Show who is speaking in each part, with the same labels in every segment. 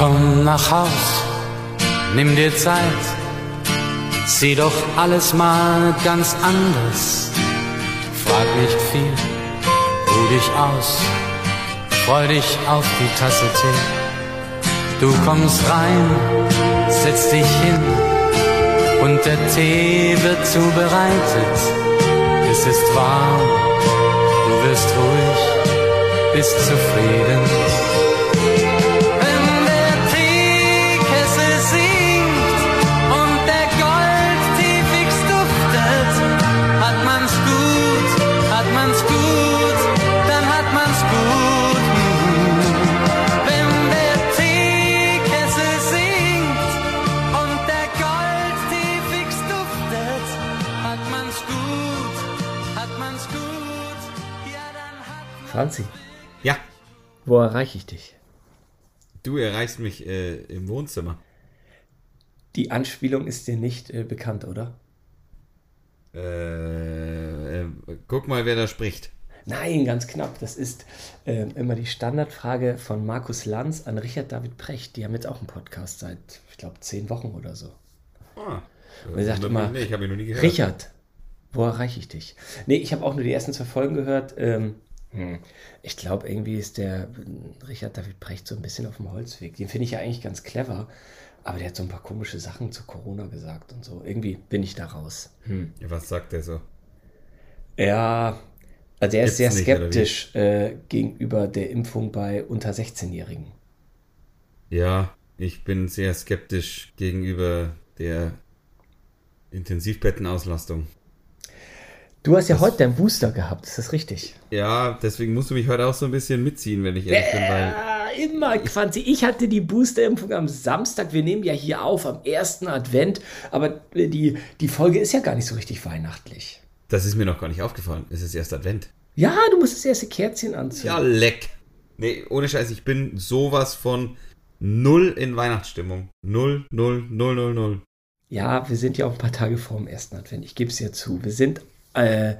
Speaker 1: Komm nach Haus, nimm dir Zeit, sieh doch alles mal ganz anders. Frag nicht viel, ruh dich aus, freu dich auf die Tasse Tee. Du kommst rein, setz dich hin und der Tee wird zubereitet. Es ist warm, du wirst ruhig, bist zufrieden.
Speaker 2: Franzi,
Speaker 3: Ja,
Speaker 2: wo erreiche ich dich?
Speaker 3: du erreichst mich äh, im Wohnzimmer.
Speaker 2: Die Anspielung ist dir nicht äh, bekannt, oder?
Speaker 3: Äh, äh, guck mal, wer da spricht.
Speaker 2: Nein, ganz knapp. Das ist ähm, immer die Standardfrage von Markus Lanz an Richard David Precht. Die haben jetzt auch einen Podcast seit, ich glaube, zehn Wochen oder so.
Speaker 3: Ah,
Speaker 2: Und er sagt immer,
Speaker 3: nee, ich habe ihn noch nie gehört.
Speaker 2: Richard, wo erreiche ich dich? Nee, ich habe auch nur die ersten zwei Folgen gehört. Ähm, hm, ich glaube, irgendwie ist der Richard David Precht so ein bisschen auf dem Holzweg. Den finde ich ja eigentlich ganz clever. Aber der hat so ein paar komische Sachen zu Corona gesagt und so. Irgendwie bin ich da raus. Hm.
Speaker 3: Ja, was sagt der so?
Speaker 2: Ja, also er ist sehr
Speaker 3: nicht,
Speaker 2: skeptisch äh, gegenüber der Impfung bei unter 16-Jährigen.
Speaker 3: Ja, ich bin sehr skeptisch gegenüber der Intensivbettenauslastung.
Speaker 2: Du hast ja heute deinen Booster gehabt, ist das richtig?
Speaker 3: Ja, deswegen musst du mich heute auch so ein bisschen mitziehen, wenn ich ehrlich bin, weil
Speaker 2: Ja, immer, Quanzi. Ich hatte die Boosterimpfung am Samstag. Wir nehmen ja hier auf am ersten Advent, aber äh, die, die Folge ist ja gar nicht so richtig weihnachtlich.
Speaker 3: das ist mir noch gar nicht aufgefallen. Es ist erst Advent.
Speaker 2: Ja, du musst das erste Kerzchen anziehen.
Speaker 3: Ja, leck. Nee, ohne Scheiß, ich bin sowas von null in Weihnachtsstimmung. Null, null, null, null, null.
Speaker 2: Ja, wir sind ja auch ein paar Tage vor dem ersten Advent. Ich gebe es ja zu. Wir sind äh,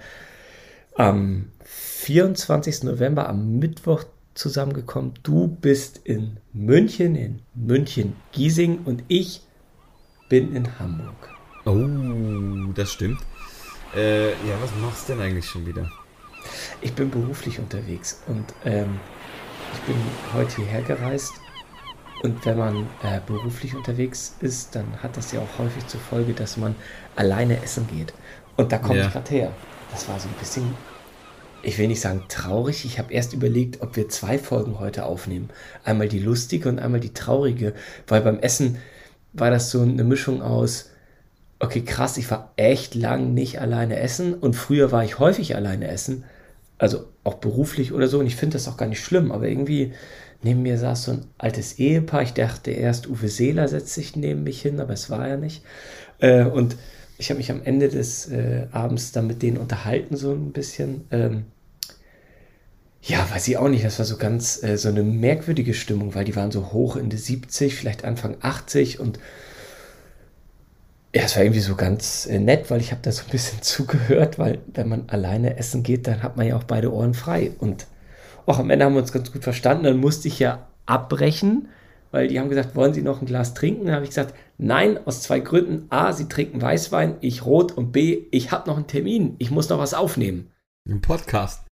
Speaker 2: am 24. November, am Mittwoch zusammengekommen. Du bist in München, in München-Giesing und ich bin in Hamburg.
Speaker 3: Oh, das stimmt. Äh, ja, was machst du denn eigentlich schon wieder?
Speaker 2: Ich bin beruflich unterwegs und ähm, ich bin heute hierher gereist. Und wenn man äh, beruflich unterwegs ist, dann hat das ja auch häufig zur Folge, dass man alleine essen geht. Und da komme
Speaker 3: Ja.
Speaker 2: ich gerade her. Das war so ein bisschen, ich will nicht sagen traurig. Ich habe erst überlegt, ob wir zwei Folgen heute aufnehmen. Einmal die lustige und einmal die traurige. Weil beim Essen war das so eine Mischung aus, okay, krass, ich war echt lang nicht alleine essen. Und früher war ich häufig alleine essen. Also auch beruflich oder so. Und ich finde das auch gar nicht schlimm. Aber irgendwie neben mir saß so ein altes Ehepaar. Ich dachte erst, Uwe Seeler setzt sich neben mich hin, aber es war er nicht. Äh, und ich habe mich am Ende des äh, Abends dann mit denen unterhalten, so ein bisschen. Ähm, ja, weiß ich auch nicht. Das war so ganz äh, so eine merkwürdige Stimmung, weil die waren so hoch in die 70, vielleicht Anfang 80 und ja, es war irgendwie so ganz äh, nett, weil ich habe da so ein bisschen zugehört, weil wenn man alleine essen geht, dann hat man ja auch beide Ohren frei. Und auch am Ende haben wir uns ganz gut verstanden. Dann musste ich ja abbrechen, weil die haben gesagt, wollen Sie noch ein Glas trinken? Dann habe ich gesagt, nein, aus zwei Gründen. A, Sie trinken Weißwein, ich rot und B, ich habe noch einen Termin. Ich muss noch was aufnehmen.
Speaker 3: Im Podcast.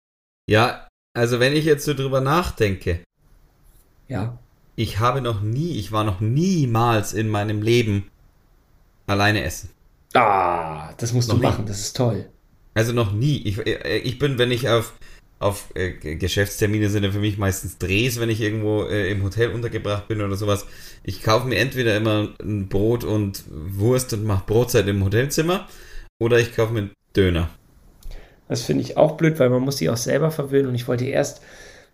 Speaker 3: Ja, also wenn ich jetzt so drüber nachdenke,
Speaker 2: Ja,
Speaker 3: ich habe noch nie, ich war noch niemals in meinem Leben alleine essen.
Speaker 2: Ah, das musst du
Speaker 3: Noch nie.
Speaker 2: machen, das ist toll.
Speaker 3: Also noch nie. Ich, äh, ich bin, wenn ich auf, auf äh, Geschäftstermine sind ja für mich meistens Drehs, wenn ich irgendwo äh, im Hotel untergebracht bin oder sowas. Ich kaufe mir entweder immer ein Brot und Wurst und mache Brotzeit im Hotelzimmer oder ich kaufe mir einen Döner.
Speaker 2: Das finde ich auch blöd, weil man muss sich auch selber verwöhnen. Und ich wollte erst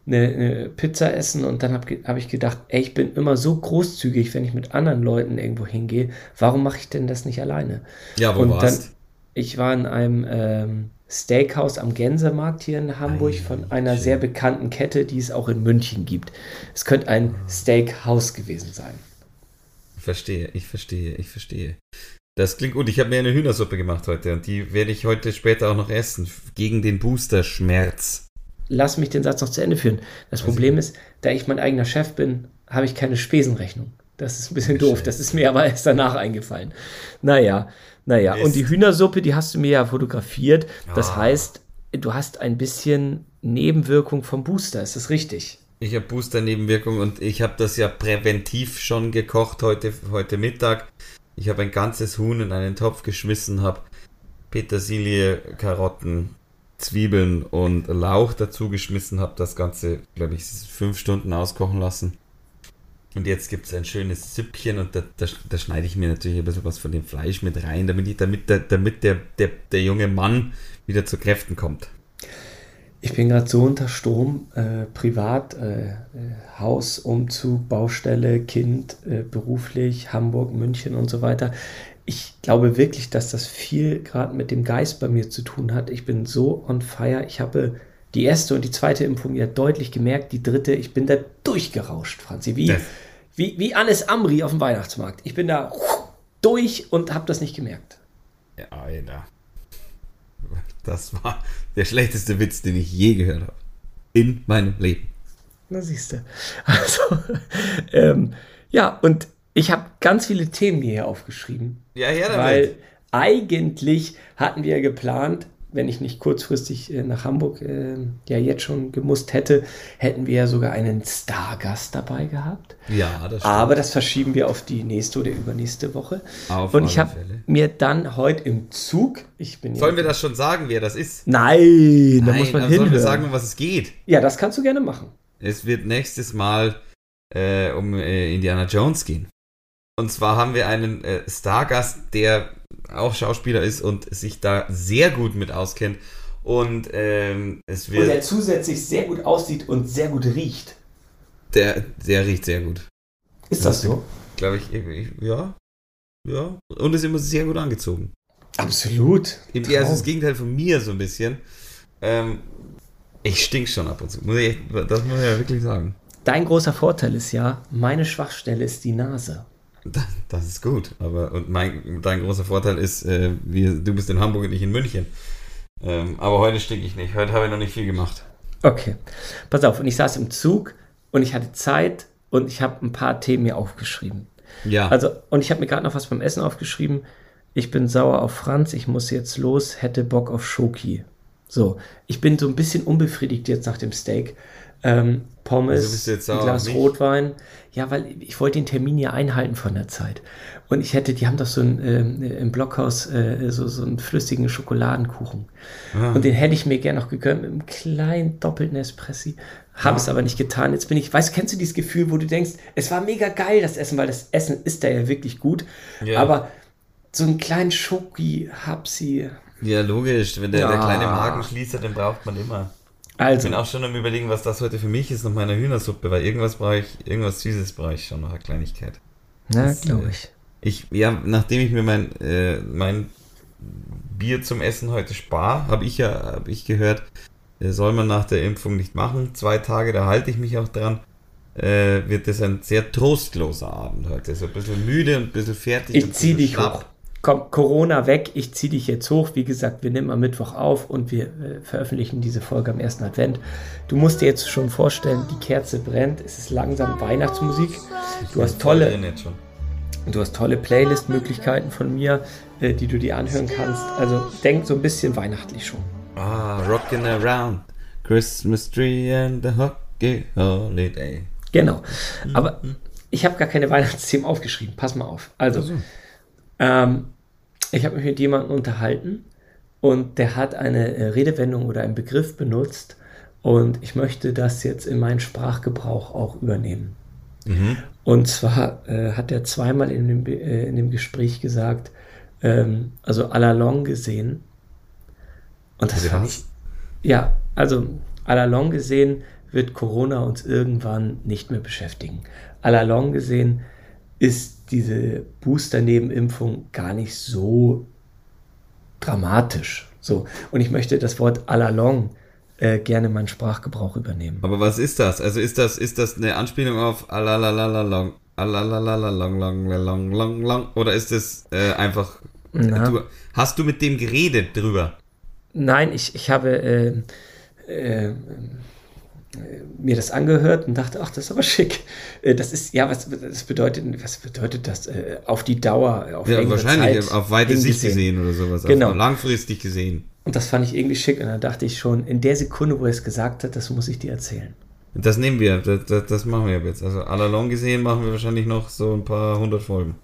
Speaker 2: eine, eine Pizza essen und dann habe hab ich gedacht, ey, ich bin immer so großzügig, wenn ich mit anderen Leuten irgendwo hingehe. Warum mache ich denn das nicht alleine?
Speaker 3: Ja, wo
Speaker 2: und
Speaker 3: warst?
Speaker 2: dann, ich war in einem ähm, Steakhouse am Gänsemarkt hier in Hamburg von einer sehr bekannten Kette, die es auch in München gibt. Es könnte ein Steakhouse gewesen sein.
Speaker 3: Verstehe, ich verstehe, ich verstehe. Das klingt gut. Ich habe mir eine Hühnersuppe gemacht heute und die werde ich heute später auch noch essen. Gegen den Booster-Schmerz.
Speaker 2: Lass mich den Satz noch zu Ende führen. Das Problem ist, da ich mein eigener Chef bin habe ich keine Spesenrechnung. Das ist ein bisschen doof. Das ist mir aber erst danach eingefallen. Naja, naja. Und die Hühnersuppe, die hast du mir ja fotografiert. Das
Speaker 3: Ah.
Speaker 2: heißt, du hast ein bisschen Nebenwirkung vom Booster. Ist das richtig?
Speaker 3: Ich habe Booster-Nebenwirkung und ich habe das ja präventiv schon gekocht heute, heute Mittag. Ich habe ein ganzes Huhn in einen Topf geschmissen, habe Petersilie, Karotten, Zwiebeln und Lauch dazu geschmissen, habe das Ganze, glaube ich, fünf Stunden auskochen lassen. Und jetzt gibt es ein schönes Süppchen und da, da, da schneide ich mir natürlich ein bisschen was von dem Fleisch mit rein, damit, ich, damit, der, damit der, der, der junge Mann wieder zu Kräften kommt.
Speaker 2: Ich bin gerade so unter Sturm, äh, privat, äh, äh, Haus, Umzug, Baustelle, Kind, äh, beruflich, Hamburg, München und so weiter. Ich glaube wirklich, dass das viel gerade mit dem Geist bei mir zu tun hat. Ich bin so on fire. Ich habe die erste und die zweite Impfung ja deutlich gemerkt. Die dritte, ich bin da durchgerauscht, Franzi. Wie, wie, wie Anis Amri auf dem Weihnachtsmarkt. Ich bin da durch und habe das nicht gemerkt.
Speaker 3: Ja, Alter. Das war der schlechteste Witz, den ich je gehört habe. In meinem Leben.
Speaker 2: Na siehst du. Also, ähm, ja, und ich habe ganz viele Themen hier aufgeschrieben,
Speaker 3: Ja, ja, damit.
Speaker 2: weil eigentlich hatten wir geplant, wenn ich nicht kurzfristig äh, nach Hamburg äh, ja jetzt schon gemusst hätte, hätten wir ja sogar einen Stargast dabei gehabt.
Speaker 3: ja, das stimmt.
Speaker 2: Aber das verschieben wir auf die nächste oder übernächste Woche.
Speaker 3: Auf
Speaker 2: und ich habe mir dann heute im Zug, ich bin
Speaker 3: Sollen
Speaker 2: ja,
Speaker 3: wir das schon sagen, wer das ist?
Speaker 2: Nein, da
Speaker 3: Nein,
Speaker 2: muss man
Speaker 3: aber sollen wir
Speaker 2: hinhören.
Speaker 3: sagen, um was es geht?
Speaker 2: ja, das kannst du gerne machen.
Speaker 3: Es wird nächstes Mal äh, um äh, Indiana Jones gehen. Und zwar haben wir einen äh, Stargast, der auch Schauspieler ist und sich da sehr gut mit auskennt. Und ähm, es
Speaker 2: Und der
Speaker 3: wird.
Speaker 2: zusätzlich sehr gut aussieht und sehr gut riecht.
Speaker 3: Der, der riecht sehr gut.
Speaker 2: Ist das so?
Speaker 3: Glaube ich, ich. Ja. Ja. Und ist immer sehr gut angezogen.
Speaker 2: Absolut.
Speaker 3: Im, ja, also das. Gegenteil von mir so ein bisschen. Ähm, ich stink schon ab und zu. Das muss ich ja wirklich sagen.
Speaker 2: Dein großer Vorteil ist ja, meine Schwachstelle ist die Nase.
Speaker 3: Das, das ist gut. Aber und mein, dein großer Vorteil ist, äh, wir, du bist in Hamburg und ich in München. Ähm, aber heute stinke ich nicht. Heute habe ich noch nicht viel gemacht.
Speaker 2: Okay. Pass auf, und ich saß im Zug und ich hatte Zeit und ich habe ein paar Themen mir aufgeschrieben.
Speaker 3: Ja.
Speaker 2: Also, und ich habe mir gerade noch was beim Essen aufgeschrieben. Ich bin sauer auf Franz, ich muss jetzt los, hätte Bock auf Schoki. So, ich bin so ein bisschen unbefriedigt jetzt nach dem Steak. Ähm, Pommes,
Speaker 3: sauer
Speaker 2: ein Glas
Speaker 3: mich?
Speaker 2: Rotwein. Ja, weil ich wollte den Termin ja einhalten von der Zeit. Und ich hätte, die haben doch so ein, ähm, im Blockhaus äh, so, so einen flüssigen Schokoladenkuchen.
Speaker 3: Ah.
Speaker 2: Und den hätte ich mir gern noch gegönnt mit einem kleinen doppelten Espressi. Habe es aber nicht getan. Jetzt bin ich, weißt du, kennst du dieses Gefühl, wo du denkst, es war mega geil, das Essen, weil das Essen ist da ja wirklich gut.
Speaker 3: Ja.
Speaker 2: Aber so einen kleinen Schoki, Hapsi.
Speaker 3: ja, logisch. Wenn der, der
Speaker 2: Ja.
Speaker 3: kleine Magen schließt, den braucht man immer. Ich
Speaker 2: Also,
Speaker 3: bin auch schon am überlegen, was das heute für mich ist nach meiner Hühnersuppe, weil irgendwas brauche ich, irgendwas Süßes brauche ich schon noch, eine Kleinigkeit.
Speaker 2: na, glaube
Speaker 3: äh,
Speaker 2: ich.
Speaker 3: Ich, ja, nachdem ich mir mein, äh, mein Bier zum Essen heute spare, habe ich ja, habe ich gehört, äh, soll man nach der Impfung nicht machen. Zwei Tage, da halte ich mich auch dran. Äh, wird das ein sehr trostloser Abend heute. So ein bisschen müde und ein bisschen fertig.
Speaker 2: Ich
Speaker 3: ein
Speaker 2: zieh
Speaker 3: bisschen
Speaker 2: dich hoch. Komm, Corona weg, ich zieh dich jetzt hoch. Wie gesagt, wir nehmen am Mittwoch auf und wir äh, veröffentlichen diese Folge am ersten Advent. Du musst dir jetzt schon vorstellen, die Kerze brennt, es ist langsam Weihnachtsmusik. Du hast tolle, du hast tolle Playlist-Möglichkeiten von mir, äh, die du dir anhören kannst. Also denk so ein bisschen weihnachtlich schon.
Speaker 3: Ah, rocking around. Christmas tree and the hockey holiday.
Speaker 2: Genau. Aber ich habe gar keine Weihnachtsthemen aufgeschrieben. Pass mal auf. Also, ähm, ich habe mich mit jemandem unterhalten und der hat eine äh, Redewendung oder einen Begriff benutzt und ich möchte das jetzt in meinen Sprachgebrauch auch übernehmen. Und zwar äh, hat er zweimal in dem, äh, in dem Gespräch gesagt, ähm, also à la longue gesehen. Und das ich, ja, also à la longue gesehen wird Corona uns irgendwann nicht mehr beschäftigen. À la longue gesehen ist diese Booster-Nebenimpfung gar nicht so dramatisch. So. Und ich möchte das Wort à la longue äh, gerne in meinen Sprachgebrauch übernehmen.
Speaker 3: Aber was ist das? Also ist das, ist das eine Anspielung auf alalalalong, alalalalong, long, long, long, long, oder ist das äh, einfach, du, hast du mit dem geredet drüber?
Speaker 2: Nein, ich, ich habe, äh, äh, mir das angehört und dachte, ach, das ist aber schick. Äh, das ist, ja, was das bedeutet, was bedeutet das? Äh, auf die Dauer, auf
Speaker 3: ja, wahrscheinlich Zeit auf weite Sicht gesehen oder sowas.
Speaker 2: Genau.
Speaker 3: langfristig gesehen.
Speaker 2: Und das fand ich irgendwie schick. Und dann dachte ich schon, in der Sekunde, wo er es gesagt hat, das muss ich dir erzählen.
Speaker 3: Das nehmen wir, das, das, das machen wir jetzt. Also all along gesehen machen wir wahrscheinlich noch so ein paar hundert Folgen.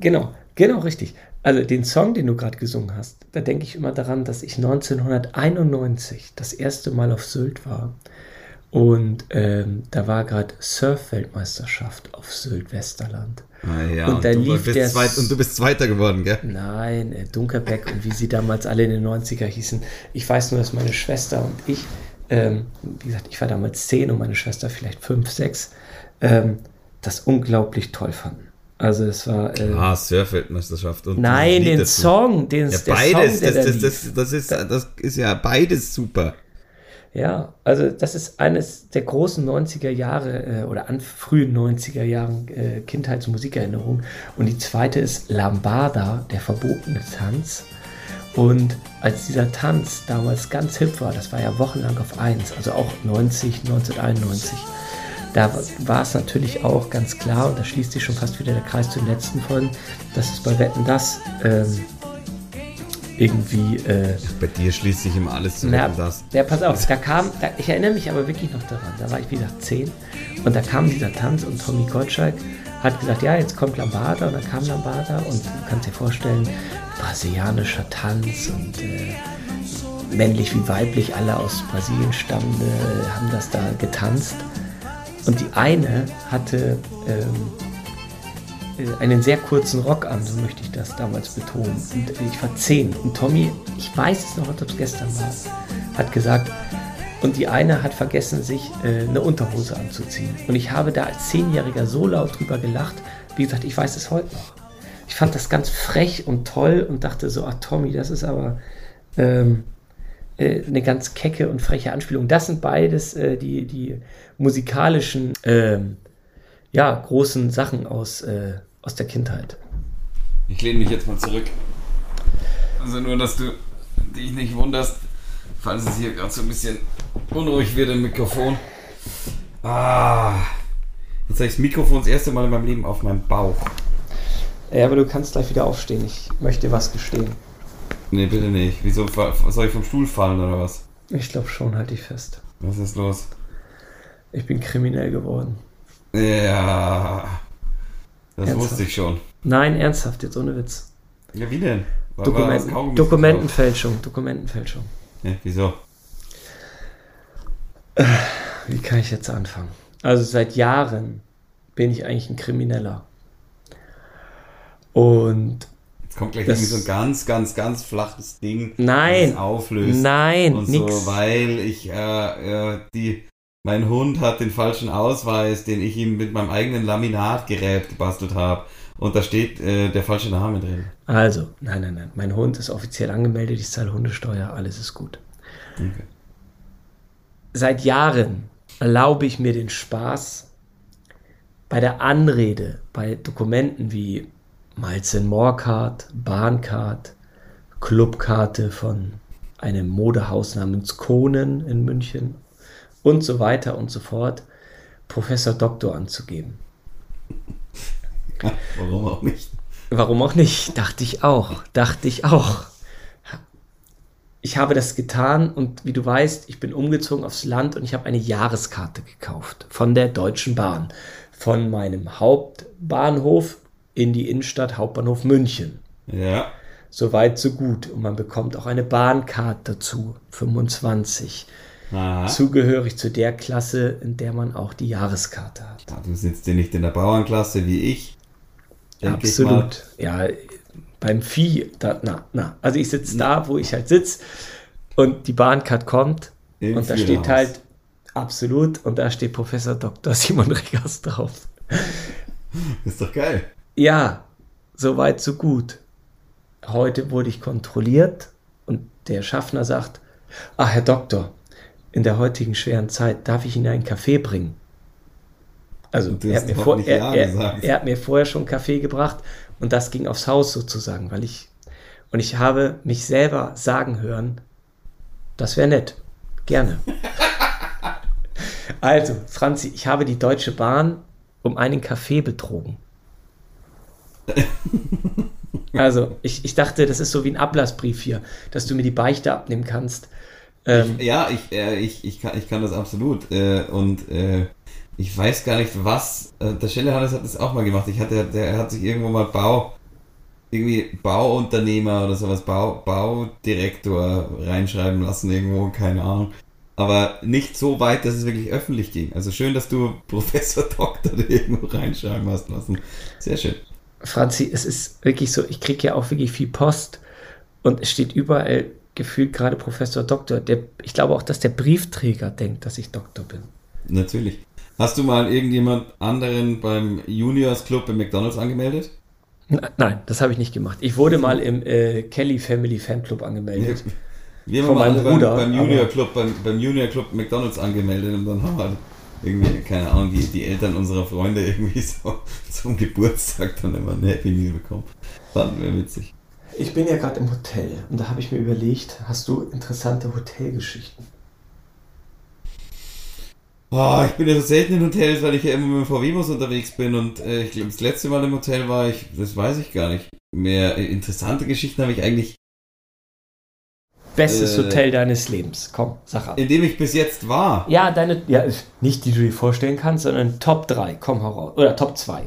Speaker 2: Genau, genau richtig. Also den Song, den du gerade gesungen hast, da denke ich immer daran, dass ich 1991 das erste Mal auf Sylt war. Und ähm, da war gerade Surf-Weltmeisterschaft auf Sylt-Westerland.
Speaker 3: Ah, ja,
Speaker 2: und,
Speaker 3: und,
Speaker 2: da
Speaker 3: du
Speaker 2: lief
Speaker 3: bist
Speaker 2: der
Speaker 3: zweit, und du bist Zweiter geworden, gell?
Speaker 2: Nein, äh, Dunkerbeck und wie sie damals alle in den 90er hießen. Ich weiß nur, dass meine Schwester und ich, ähm, wie gesagt, ich war damals zehn und meine Schwester vielleicht fünf, sechs, ähm, das unglaublich toll fanden. Also es war.
Speaker 3: Äh, ah, Surf-Weltmeisterschaft.
Speaker 2: Nein, den dazu. Song, den
Speaker 3: ja, beides, Song, das, das, das, das, ist, das ist ja beides super.
Speaker 2: Ja, also das ist eines der großen 90er Jahre äh, oder an frühen 90er Jahren äh, Kindheitsmusikerinnerungen. Und die zweite ist Lambada, der verbotene Tanz. Und als dieser Tanz damals ganz hip war, das war ja wochenlang auf 1, also auch 90, 1991, da war es natürlich auch ganz klar, und da schließt sich schon fast wieder der Kreis zu den letzten Folgen, dass es bei Wetten das ähm, irgendwie. Äh,
Speaker 3: bei dir schließt sich immer alles zu
Speaker 2: na,
Speaker 3: das.
Speaker 2: Ja, pass auf, da kam, da, ich erinnere mich aber wirklich noch daran, da war ich wie gesagt 10 und da kam dieser Tanz und Tommy Gottschalk hat gesagt, ja, jetzt kommt Lambada und dann kam Lambada und du kannst dir vorstellen, brasilianischer Tanz und äh, männlich wie weiblich, alle aus Brasilien stammende, haben das da getanzt. Und die eine hatte ähm, äh, einen sehr kurzen Rock an, so möchte ich das damals betonen. Und ich war zehn. Und Tommy, ich weiß es noch, ob es gestern war, hat gesagt, und die eine hat vergessen, sich äh, eine Unterhose anzuziehen. Und ich habe da als Zehnjähriger so laut drüber gelacht. Wie gesagt, ich weiß es heute noch. Ich fand das ganz frech und toll und dachte so, ach Tommy, das ist aber ähm, äh, eine ganz kecke und freche Anspielung. Das sind beides äh, die, die musikalischen, äh, ja, großen Sachen aus, äh, aus der Kindheit.
Speaker 3: Ich lehne mich jetzt mal zurück. Also nur, dass du dich nicht wunderst, falls es hier gerade so ein bisschen unruhig wird im Mikrofon. Ah, jetzt habe ich das Mikrofon das erste Mal in meinem Leben auf meinem Bauch.
Speaker 2: Ja, aber du kannst gleich wieder aufstehen. Ich möchte was gestehen.
Speaker 3: Nee, bitte nicht. Wieso soll ich vom Stuhl fallen oder was?
Speaker 2: Ich glaube schon, halte ich fest.
Speaker 3: Was ist los?
Speaker 2: Ich bin kriminell geworden.
Speaker 3: Ja. Das
Speaker 2: Ernsthaft?
Speaker 3: wusste ich schon.
Speaker 2: Nein, ernsthaft, jetzt ohne Witz.
Speaker 3: Ja, wie denn? War,
Speaker 2: Dokumenten,
Speaker 3: war
Speaker 2: Dokumentenfälschung, Dokumentenfälschung.
Speaker 3: Ja, wieso?
Speaker 2: Wie kann ich jetzt anfangen? Also seit Jahren bin ich eigentlich ein Krimineller. Und
Speaker 3: Jetzt kommt gleich irgendwie so ein ganz, ganz, ganz flaches Ding,
Speaker 2: nein,
Speaker 3: das auflöst.
Speaker 2: Nein,
Speaker 3: und
Speaker 2: nix.
Speaker 3: so, weil ich äh, äh, die mein Hund hat den falschen Ausweis, den ich ihm mit meinem eigenen Laminatgerät gebastelt habe. Und da steht äh, der falsche Name drin.
Speaker 2: Also, nein, nein, nein. Mein Hund ist offiziell angemeldet, ich zahle Hundesteuer, alles ist gut.
Speaker 3: Okay.
Speaker 2: Seit Jahren erlaube ich mir den Spaß, bei der Anrede, bei Dokumenten wie Miles Moorcard, Bahncard, Clubkarte von einem Modehaus namens Konen in München und so weiter und so fort, Professor Doktor anzugeben.
Speaker 3: Warum auch nicht?
Speaker 2: Warum auch nicht? Dachte ich auch. Dachte ich auch. Ich habe das getan und wie du weißt, ich bin umgezogen aufs Land und ich habe eine Jahreskarte gekauft von der Deutschen Bahn. Von meinem Hauptbahnhof in die Innenstadt Hauptbahnhof München.
Speaker 3: Ja.
Speaker 2: Soweit, so gut. Und man bekommt auch eine Bahnkarte dazu, 25.
Speaker 3: Aha.
Speaker 2: Zugehörig zu der Klasse, in der man auch die Jahreskarte hat.
Speaker 3: Ja, du sitzt ja nicht in der Bauernklasse wie ich.
Speaker 2: Absolut. Ja, beim Vieh, da, na, na. Also ich sitze da, wo ich halt sitze und die Bahncard kommt
Speaker 3: Im
Speaker 2: und da
Speaker 3: Viererhaus.
Speaker 2: steht halt absolut und da steht Professor Dr. Simon Regas drauf.
Speaker 3: Ist doch geil.
Speaker 2: Ja, soweit, so gut. Heute wurde ich kontrolliert und der Schaffner sagt, ah, Herr Doktor, in der heutigen schweren Zeit darf ich Ihnen einen Kaffee bringen. Also er hat, vor, er,
Speaker 3: Ja
Speaker 2: er, er hat mir vorher schon Kaffee gebracht und das ging aufs Haus sozusagen, weil ich und ich habe mich selber sagen hören, das wäre nett, gerne. Also, Franzi, ich habe die Deutsche Bahn um einen Kaffee betrogen. Also, ich, ich dachte, das ist so wie ein Ablassbrief hier, dass du mir die Beichte abnehmen kannst.
Speaker 3: Ähm, ich, ja, ich, äh, ich, ich, kann, ich kann das absolut. Äh, und äh, ich weiß gar nicht, was. Äh, der Schelle Hannes hat das auch mal gemacht. Ich hatte, der hat sich irgendwo mal Bau, irgendwie Bauunternehmer oder sowas, Bau, Baudirektor reinschreiben lassen, irgendwo, keine Ahnung. Aber nicht so weit, dass es wirklich öffentlich ging. Also schön, dass du Professor Doktor irgendwo reinschreiben hast lassen. Sehr schön.
Speaker 2: Franzi, es ist wirklich so, ich kriege ja auch wirklich viel Post und es steht überall gefühlt gerade Professor Doktor. Der, ich glaube auch, dass der Briefträger denkt, dass ich Doktor bin.
Speaker 3: Natürlich. Hast du mal irgendjemand anderen beim Juniors Club im McDonalds angemeldet?
Speaker 2: Nein, das habe ich nicht gemacht. Ich wurde mal im äh, Kelly Family Fanclub angemeldet.
Speaker 3: Wir haben mal Bruder, beim, beim, Junior Club, beim, beim, Junior Club McDonalds angemeldet und dann haben wir halt irgendwie, keine Ahnung, die, die Eltern unserer Freunde irgendwie so zum Geburtstag dann immer ein Happy Meal bekommen. Fanden wir witzig.
Speaker 2: Ich bin ja gerade im Hotel und da habe ich mir überlegt, hast du interessante Hotelgeschichten?
Speaker 3: Oh, ich bin ja so selten in Hotels, weil ich ja immer mit dem VW-Bus unterwegs bin und äh, ich glaube, das letzte Mal im Hotel war ich, das weiß ich gar nicht mehr. Interessante Geschichten habe ich eigentlich.
Speaker 2: Bestes äh, Hotel deines Lebens. Komm, sag ab.
Speaker 3: In dem ich bis jetzt war.
Speaker 2: Ja, deine, ja, nicht die du dir vorstellen kannst, sondern Top 3. Komm heraus. Oder Top 2.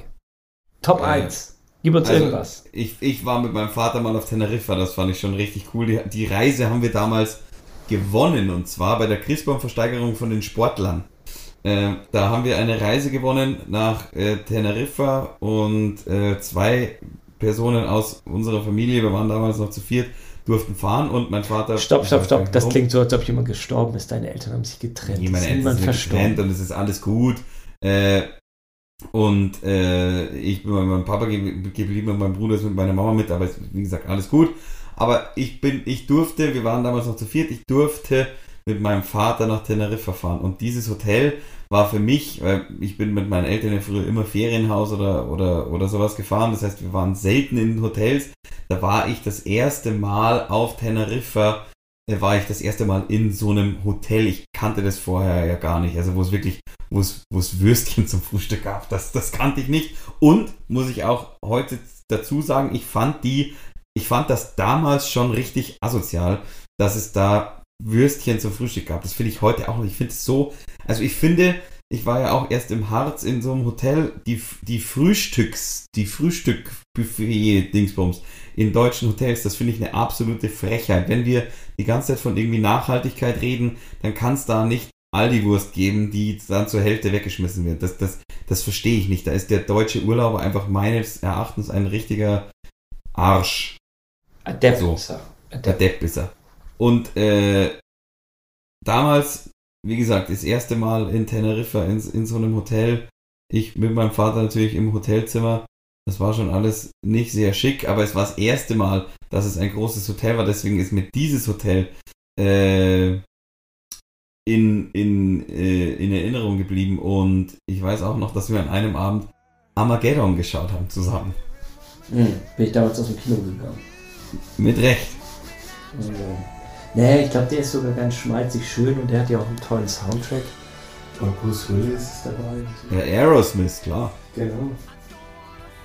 Speaker 2: Top äh, 1. Gib uns also, irgendwas.
Speaker 3: Ich, ich war mit meinem Vater mal auf Teneriffa, das fand ich schon richtig cool. Die, die Reise haben wir damals gewonnen und zwar bei der Christbaum-Versteigerung von den Sportlern. Äh, da haben wir eine Reise gewonnen nach äh, Teneriffa und äh, zwei Personen aus unserer Familie, wir waren damals noch zu viert, durften fahren und mein Vater.
Speaker 2: Stopp, stopp, stopp. Das klingt so, als ob jemand gestorben ist. Deine Eltern haben sich getrennt.
Speaker 3: Nee, meine Eltern sind getrennt und es ist alles gut. Äh, und äh, ich bin bei meinem Papa ge geblieben und mein Bruder ist mit meiner Mama mit, aber wie gesagt, alles gut. Aber ich bin, ich durfte, wir waren damals noch zu viert, ich durfte mit meinem Vater nach Teneriffa fahren. Und dieses Hotel war für mich, weil ich bin mit meinen Eltern ja früher immer Ferienhaus oder, oder, oder sowas gefahren. Das heißt, wir waren selten in Hotels. Da war ich das erste Mal auf Teneriffa, war ich das erste Mal in so einem Hotel. Ich kannte das vorher ja gar nicht. Also wo es wirklich, wo es, wo es Würstchen zum Frühstück gab, das, das kannte ich nicht. Und muss ich auch heute dazu sagen, ich fand die, ich fand das damals schon richtig asozial, dass es da Würstchen zum Frühstück gab. Das finde ich heute auch noch. Ich finde es so, also ich finde, ich war ja auch erst im Harz in so einem Hotel, die, die Frühstücks, die Frühstück-Buffet-Dingsbums in deutschen Hotels, das finde ich eine absolute Frechheit. Wenn wir die ganze Zeit von irgendwie Nachhaltigkeit reden, dann kann es da nicht Aldi-Wurst geben, die dann zur Hälfte weggeschmissen wird. Das, das, das verstehe ich nicht. Da ist der deutsche Urlauber einfach meines Erachtens ein richtiger Arsch.
Speaker 2: Adept so.
Speaker 3: Adept ist er. Und äh, damals, wie gesagt, das erste Mal in Teneriffa in, in so einem Hotel. Ich mit meinem Vater natürlich im Hotelzimmer. Das war schon alles nicht sehr schick, aber es war das erste Mal, dass es ein großes Hotel war. Deswegen ist mir dieses Hotel äh, in, in, äh, in Erinnerung geblieben. Und ich weiß auch noch, dass wir an einem Abend Armageddon geschaut haben zusammen.
Speaker 2: Hm, bin ich damals aus dem Kino gegangen.
Speaker 3: Mit Recht.
Speaker 2: Ja. Nee, ich glaube, der ist sogar ganz schmalzig schön und der hat ja auch einen tollen Soundtrack. Und Bruce Willis ist dabei.
Speaker 3: Ja, Aerosmith, klar.
Speaker 2: Genau.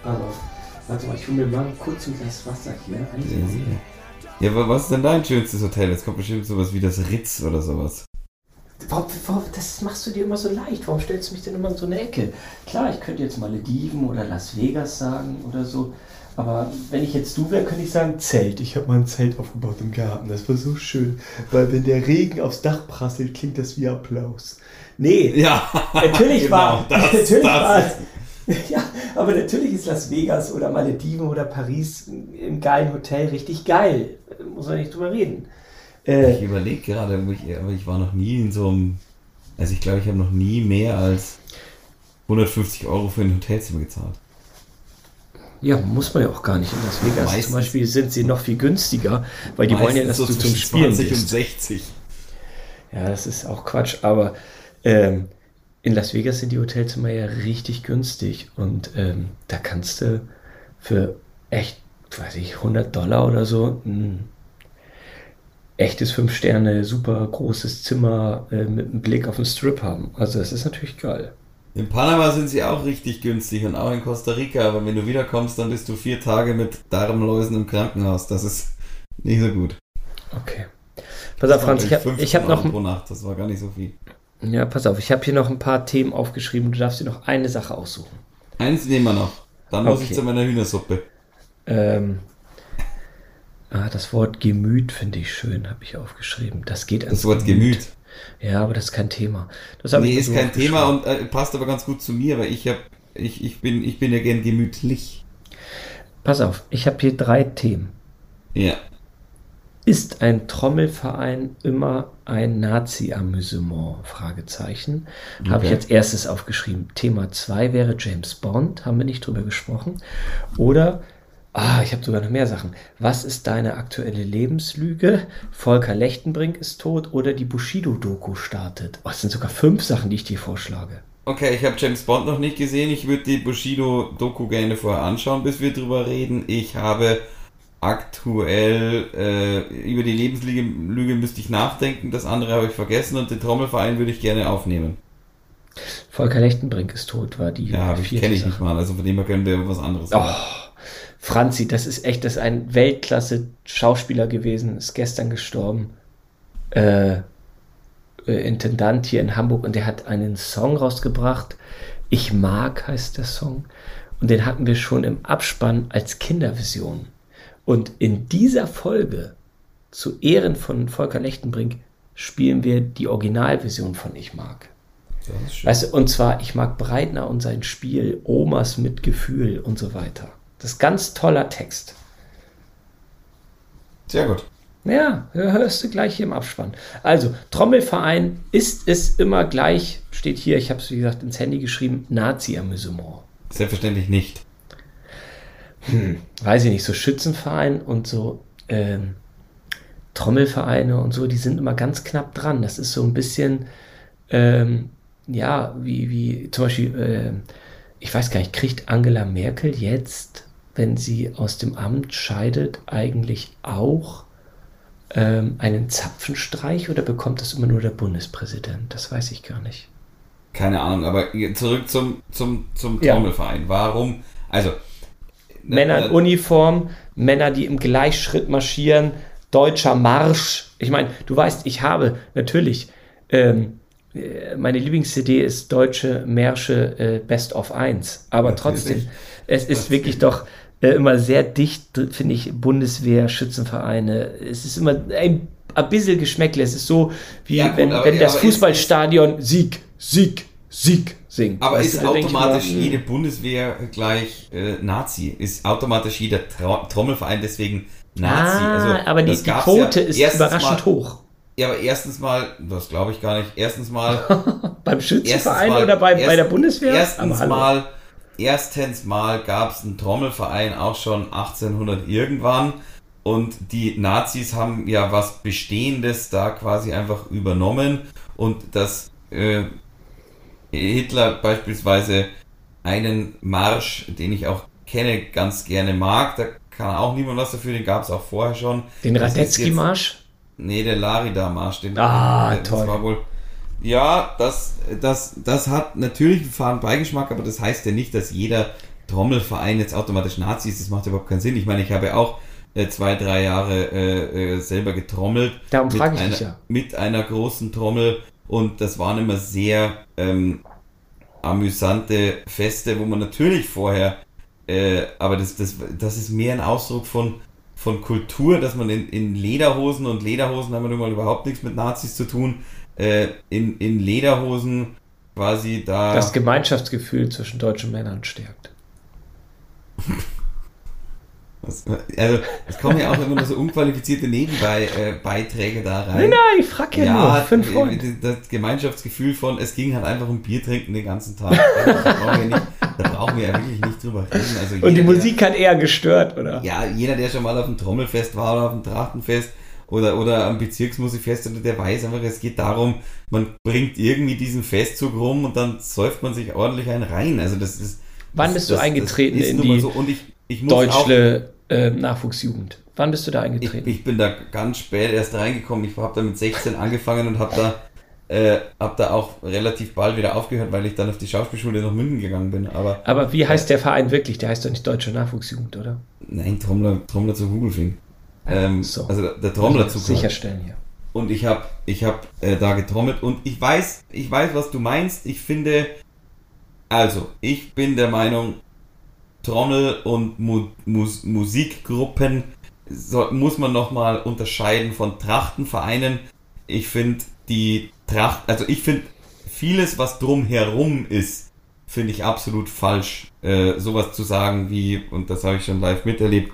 Speaker 2: Aber, warte mal, ich hole mir mal kurz ein Glas Wasser hier.
Speaker 3: Ja, ja, aber was ist denn dein schönstes Hotel? Jetzt kommt bestimmt sowas wie das Ritz oder sowas.
Speaker 2: Warum, warum, das machst du dir immer so leicht. Warum stellst du mich denn immer in so eine Ecke? Klar, ich könnte jetzt Malediven oder Las Vegas sagen oder so. Aber wenn ich jetzt du wäre, könnte ich sagen Zelt. Ich habe mal ein Zelt aufgebaut im Garten. Das war so schön. Weil wenn der Regen aufs Dach prasselt, klingt das wie Applaus. Nee,
Speaker 3: ja,
Speaker 2: natürlich genau, war, das, natürlich das. war ja, aber natürlich ist Las Vegas oder Malediven oder Paris im geilen Hotel richtig geil. Muss man nicht drüber reden.
Speaker 3: Äh, ich überlege gerade, aber ich war noch nie in so einem. Also ich glaube, ich habe noch nie mehr als 150 Euro für ein Hotelzimmer gezahlt.
Speaker 2: Ja, muss man ja auch gar nicht in Las Vegas. Meistens zum Beispiel sind sie noch viel günstiger, weil die wollen ja, dass so du zum Spielen 20
Speaker 3: gehst. und 60.
Speaker 2: Ja, das ist auch Quatsch, aber ähm, in Las Vegas sind die Hotelzimmer ja richtig günstig und ähm, da kannst du für echt, weiß ich, 100 Dollar oder so ein echtes fünf Sterne, super großes Zimmer äh, mit einem Blick auf den Strip haben. Also das ist natürlich geil.
Speaker 3: In Panama sind sie auch richtig günstig und auch in Costa Rica, aber wenn du wiederkommst, dann bist du vier Tage mit Darmläusen im Krankenhaus. Das ist nicht so gut.
Speaker 2: Okay. Pass auf, Franz, ich habe hab noch.
Speaker 3: Pro Nacht. Das war gar nicht so viel.
Speaker 2: Ja, pass auf, ich habe hier noch ein paar Themen aufgeschrieben. Du darfst dir noch eine Sache aussuchen.
Speaker 3: Eins nehmen wir noch. Dann muss okay. ich zu meiner Hühnersuppe.
Speaker 2: Ähm, ah, das Wort Gemüt finde ich schön, habe ich aufgeschrieben. Das geht
Speaker 3: Das Wort Gemüt. Gemüt.
Speaker 2: Ja, aber das ist kein Thema.
Speaker 3: Das nee, ist kein Thema und äh, passt aber ganz gut zu mir, weil ich, hab, ich, ich, bin, ich bin ja gern gemütlich.
Speaker 2: Pass auf, ich habe hier drei Themen.
Speaker 3: Ja.
Speaker 2: Ist ein Trommelverein immer ein Nazi-Amüsement? Fragezeichen. Okay. Habe ich als erstes aufgeschrieben. Thema 2 wäre James Bond, haben wir nicht drüber gesprochen. Oder, ah, ich habe sogar noch mehr Sachen. Was ist deine aktuelle Lebenslüge? Volker Lechtenbrink ist tot oder die Bushido-Doku startet. Oh, das sind sogar fünf Sachen, die ich dir vorschlage.
Speaker 3: Okay, ich habe James Bond noch nicht gesehen. Ich würde die Bushido-Doku gerne vorher anschauen, bis wir drüber reden. Ich habe aktuell äh, über die Lebenslüge müsste ich nachdenken, das andere habe ich vergessen und den Trommelverein würde ich gerne aufnehmen.
Speaker 2: Volker Lechtenbrink ist tot, war die.
Speaker 3: Ja, kenne ich nicht mal, also von dem her können wir was anderes.
Speaker 2: Oh, Franzi, das ist echt, das ist ein Weltklasse-Schauspieler gewesen, ist gestern gestorben. Äh, äh, Intendant hier in Hamburg und der hat einen Song rausgebracht. Ich mag heißt der Song. Und den hatten wir schon im Abspann als Kindervision. Und in dieser Folge zu Ehren von Volker Lechtenbrink spielen wir die Originalversion von Ich mag. Weißt du, und zwar, ich mag Breitner und sein Spiel, Omas mit Gefühl und so weiter. Das ist ganz toller Text.
Speaker 3: Sehr gut.
Speaker 2: Ja, hörst du gleich hier im Abspann. Also, Trommelverein ist es immer gleich, steht hier, ich habe es wie gesagt ins Handy geschrieben, Nazi-Amüsement.
Speaker 3: Selbstverständlich nicht
Speaker 2: hm, weiß ich nicht, so Schützenverein und so ähm, Trommelvereine und so, die sind immer ganz knapp dran. Das ist so ein bisschen, ähm, ja, wie, wie zum Beispiel, äh, ich weiß gar nicht, kriegt Angela Merkel jetzt, wenn sie aus dem Amt scheidet, eigentlich auch ähm, einen Zapfenstreich oder bekommt das immer nur der Bundespräsident? Das weiß ich gar nicht.
Speaker 3: Keine Ahnung, aber zurück zum, zum, zum Trommelverein. Ja. Warum? Also,
Speaker 2: Männer in Uniform, Männer, die im Gleichschritt marschieren, deutscher Marsch. Ich meine, du weißt, ich habe natürlich, ähm, äh, meine Lieblings-CD ist Deutsche Märsche äh, Best of 1. Aber trotzdem, es ist wirklich doch äh, immer sehr dicht, finde ich, Bundeswehr, Schützenvereine. Es ist immer ein, ein bisschen Geschmäckle. Es ist so, wie ja, gut, wenn, aber, wenn das Fußballstadion Sieg, Sieg, Sieg singt.
Speaker 3: Aber ist automatisch mal, jede Bundeswehr gleich äh, Nazi? Ist automatisch jeder Tra Trommelverein deswegen Nazi?
Speaker 2: Ah, also, aber die, die Quote ja ist überraschend mal, hoch.
Speaker 3: Ja, aber erstens mal, das glaube ich gar nicht, erstens mal.
Speaker 2: Beim Schützenverein mal, oder bei, erst, bei der Bundeswehr?
Speaker 3: Erstens mal, erstens mal gab es einen Trommelverein auch schon 1800 irgendwann. Und die Nazis haben ja was Bestehendes da quasi einfach übernommen. Und das äh, Hitler beispielsweise einen Marsch, den ich auch kenne, ganz gerne mag. Da kann auch niemand was dafür, den gab es auch vorher schon.
Speaker 2: Den Radetzky-Marsch?
Speaker 3: Nee, der Larida-Marsch.
Speaker 2: Ah, der, toll.
Speaker 3: war wohl, ja, das, das, das hat natürlich einen fahren Beigeschmack, aber das heißt ja nicht, dass jeder Trommelverein jetzt automatisch Nazi ist. Das macht überhaupt keinen Sinn. Ich meine, ich habe ja auch äh, zwei, drei Jahre äh, äh selber getrommelt.
Speaker 2: Darum frage ich
Speaker 3: einer,
Speaker 2: ja.
Speaker 3: Mit einer großen Trommel und das waren immer sehr ähm, amüsante Feste, wo man natürlich vorher, äh, aber das, das, das ist mehr ein Ausdruck von, von Kultur, dass man in, in Lederhosen und Lederhosen haben wir nun mal überhaupt nichts mit Nazis zu tun, äh, in, in Lederhosen quasi da.
Speaker 2: Das Gemeinschaftsgefühl zwischen deutschen Männern stärkt.
Speaker 3: also, es kommen ja auch immer nur so unqualifizierte Nebenbeiträge da rein.
Speaker 2: Nein, nein, ich frage ja, ja nur. Fünf
Speaker 3: Das Gemeinschaftsgefühl von, es ging halt einfach um Bier trinken den ganzen Tag. da, brauchen wir, nicht, da brauchen wir ja wirklich nicht drüber reden. Also
Speaker 2: jeder, Und die Musik der, hat eher gestört, oder?
Speaker 3: Ja, jeder, der schon mal auf dem Trommelfest war oder auf dem Trachtenfest oder, oder am Bezirksmusikfest, der weiß einfach, es geht darum, man bringt irgendwie diesen Festzug rum und dann säuft man sich ordentlich einen rein. Also das ist.
Speaker 2: Wann
Speaker 3: das,
Speaker 2: bist du
Speaker 3: das,
Speaker 2: eingetreten
Speaker 3: in
Speaker 2: die
Speaker 3: so. ich, ich
Speaker 2: deutsche äh, Nachwuchsjugend? Wann bist du da eingetreten?
Speaker 3: Ich, ich bin da ganz spät erst reingekommen. Ich habe da mit 16 angefangen und habe da äh, habe da auch relativ bald wieder aufgehört, weil ich dann auf die Schauspielschule nach München gegangen bin. Aber,
Speaker 2: Aber wie heißt der Verein wirklich? Der heißt doch nicht Deutsche Nachwuchsjugend, oder?
Speaker 3: Nein, Trommler, Trommler zu Hugelfing. Ähm,
Speaker 2: so.
Speaker 3: Also der, Trommler zu
Speaker 2: Sicherstellen hier.
Speaker 3: Und ich habe ich hab, äh, da getrommelt und ich weiß, ich weiß, was du meinst. Ich finde, also, ich bin der Meinung, Trommel und Mu Mus Musikgruppen so, muss man nochmal unterscheiden von Trachtenvereinen. Ich finde die Tracht, also ich finde vieles, was drumherum ist, finde ich absolut falsch. Äh, sowas zu sagen wie, und das habe ich schon live miterlebt,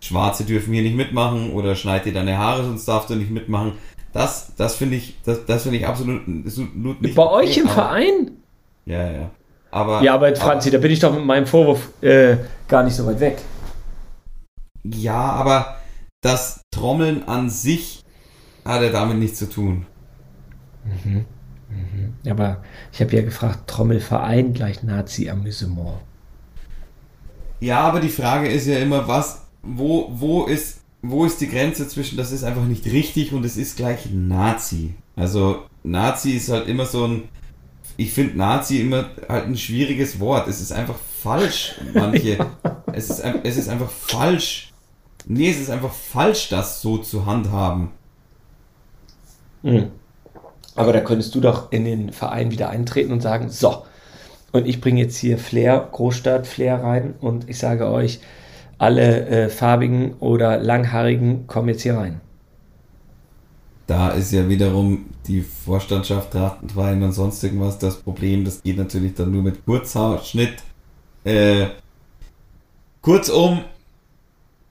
Speaker 3: Schwarze dürfen hier nicht mitmachen oder schneid dir deine Haare, sonst darfst du nicht mitmachen. Das, das finde ich, das, das finde ich absolut, absolut
Speaker 2: nicht. Bei euch im aber, Verein?
Speaker 3: Ja, ja. Aber,
Speaker 2: ja, aber Franzi, aber, da bin ich doch mit meinem Vorwurf äh, gar nicht so weit weg.
Speaker 3: Ja, aber das Trommeln an sich hat er damit nichts zu tun.
Speaker 2: Mhm. Mhm. Aber ich habe ja gefragt, Trommelverein gleich Nazi-Amüsement.
Speaker 3: Ja, aber die Frage ist ja immer, was, wo, wo ist, wo ist die Grenze zwischen, das ist einfach nicht richtig und es ist gleich Nazi. Also Nazi ist halt immer so ein, ich finde Nazi immer halt ein schwieriges Wort. Es ist einfach falsch, manche. ja. es, ist, es ist einfach falsch. Nee, es ist einfach falsch, das so zu handhaben.
Speaker 2: Mhm. Aber da könntest du doch in den Verein wieder eintreten und sagen, so, und ich bringe jetzt hier Flair, Großstadt Flair rein und ich sage euch, alle äh, farbigen oder langhaarigen kommen jetzt hier rein.
Speaker 3: Da ist ja wiederum die Vorstandschaft Trachtenverein und sonst irgendwas das Problem. Das geht natürlich dann nur mit Kurzhaarschnitt. Äh, kurzum,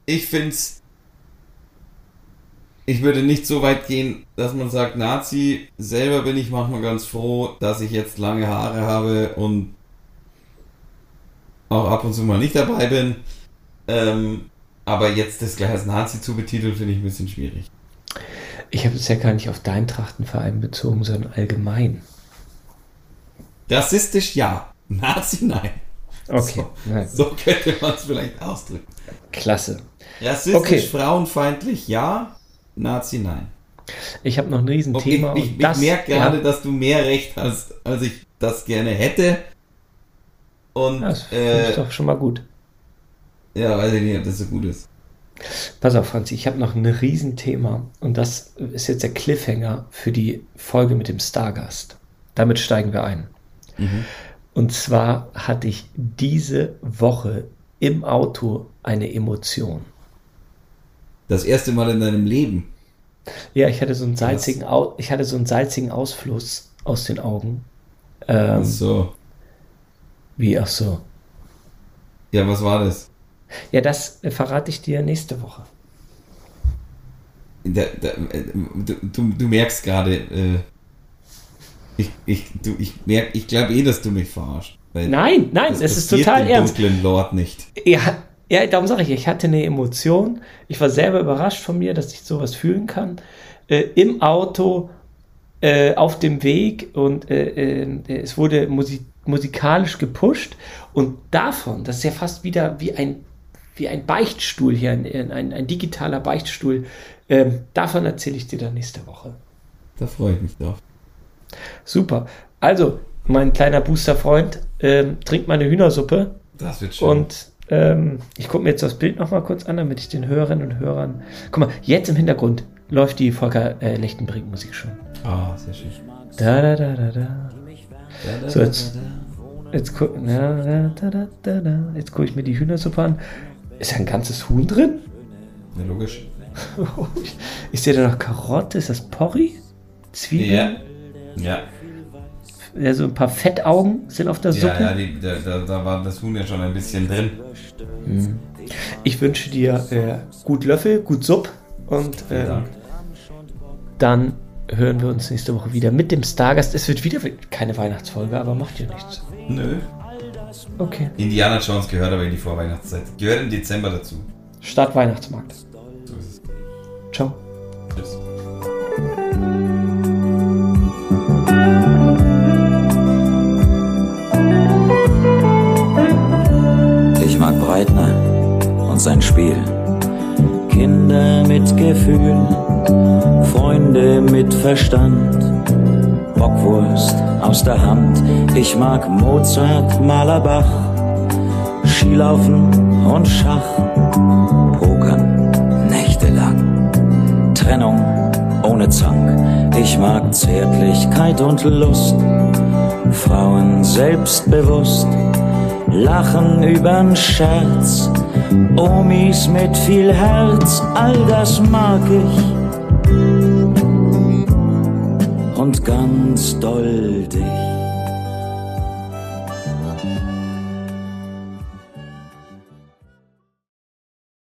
Speaker 3: ich finde es ich würde nicht so weit gehen, dass man sagt, Nazi, selber bin ich manchmal ganz froh, dass ich jetzt lange Haare habe und auch ab und zu mal nicht dabei bin. Ähm, aber jetzt das gleich als Nazi zu betiteln, finde ich ein bisschen schwierig.
Speaker 2: Ich habe es ja gar nicht auf deinen Trachtenverein bezogen, sondern allgemein.
Speaker 3: Rassistisch ja, Nazi nein.
Speaker 2: Okay.
Speaker 3: So, so könnte man es vielleicht ausdrücken.
Speaker 2: Klasse.
Speaker 3: Rassistisch, okay. frauenfeindlich ja, Nazi nein.
Speaker 2: Ich habe noch ein Riesenthema.
Speaker 3: Okay, ich, ich, ich merke gerade, ja. dass du mehr Recht hast, als ich das gerne hätte. Und,
Speaker 2: das äh, ist doch schon mal gut.
Speaker 3: Ja, weiß ich nicht, ob das so gut ist.
Speaker 2: Pass auf, Franzi, ich habe noch ein Riesenthema und das ist jetzt der Cliffhanger für die Folge mit dem Stargast. Damit steigen wir ein. Mhm. Und zwar hatte ich diese Woche im Auto eine Emotion.
Speaker 3: Das erste Mal in deinem Leben.
Speaker 2: Ja, ich hatte so einen salzigen, Au ich hatte so einen salzigen Ausfluss aus den Augen.
Speaker 3: Ähm, ach so.
Speaker 2: Wie, ach so.
Speaker 3: Ja, was war das?
Speaker 2: Ja, das äh, verrate ich dir nächste Woche.
Speaker 3: Da, da, äh, du, du, merkst gerade, äh, ich, ich, ich, ich glaube eh, dass du mich verarscht.
Speaker 2: Nein, nein, es ist total ernst.
Speaker 3: dunklen Lord nicht.
Speaker 2: Ja, ja, darum sage ich, ich hatte eine Emotion. Ich war selber überrascht von mir, dass ich sowas fühlen kann. Äh, Im Auto, äh, auf dem Weg und äh, es wurde musik musikalisch gepusht. Und davon, das ist ja fast wieder wie ein, wie ein Beichtstuhl hier, ein, ein, ein digitaler Beichtstuhl. Ähm, davon erzähle ich dir dann nächste Woche.
Speaker 3: Da freue ich mich drauf.
Speaker 2: Super. Also, mein kleiner Booster-Freund, ähm, trink meine Hühnersuppe.
Speaker 3: Das wird schön.
Speaker 2: Und ähm, ich gucke mir jetzt das Bild nochmal kurz an, damit ich den Hörerinnen und Hörern. Guck mal, jetzt im Hintergrund läuft die Volker äh, Lechtenbrink Musik schon.
Speaker 3: Ah, oh, sehr schön.
Speaker 2: Da, da, da, da, da. So, jetzt. Jetzt gucke jetzt guck ich mir die Hühnersuppe an. Ist da ein ganzes Huhn drin?
Speaker 3: Ja, logisch.
Speaker 2: ich sehe da noch Karotte. Ist das Porree? Zwiebeln?
Speaker 3: Ja. Ja
Speaker 2: ja, so ein paar Fettaugen sind auf der Suppe.
Speaker 3: Ja, die, da, da, da, war das Huhn ja schon ein bisschen drin.
Speaker 2: Mhm. Ich wünsche dir äh, gut Löffel, gut Supp und äh, dann hören wir uns nächste Woche wieder mit dem Stargast. Es wird wieder keine Weihnachtsfolge, aber macht ja nichts.
Speaker 3: Nö.
Speaker 2: Okay.
Speaker 3: Indiana Jones gehört aber in die Vorweihnachtszeit. Gehört im Dezember dazu.
Speaker 2: Stadt Weihnachtsmarkt. So ist es. Ciao. Tschüss.
Speaker 4: Breitner und sein Spiel. Kinder Kinder mit Gefühl, Freunde mit Verstand. Bockwurst aus der Hand, ich mag Mozart, Malerbach, Skilaufen und Schach, Pokern nächtelang, Trennung ohne Zank, ich mag Zärtlichkeit und Lust, Frauen selbstbewusst, Lachen übern Scherz, Omis mit viel Herz, all das mag ich ganz doll dich.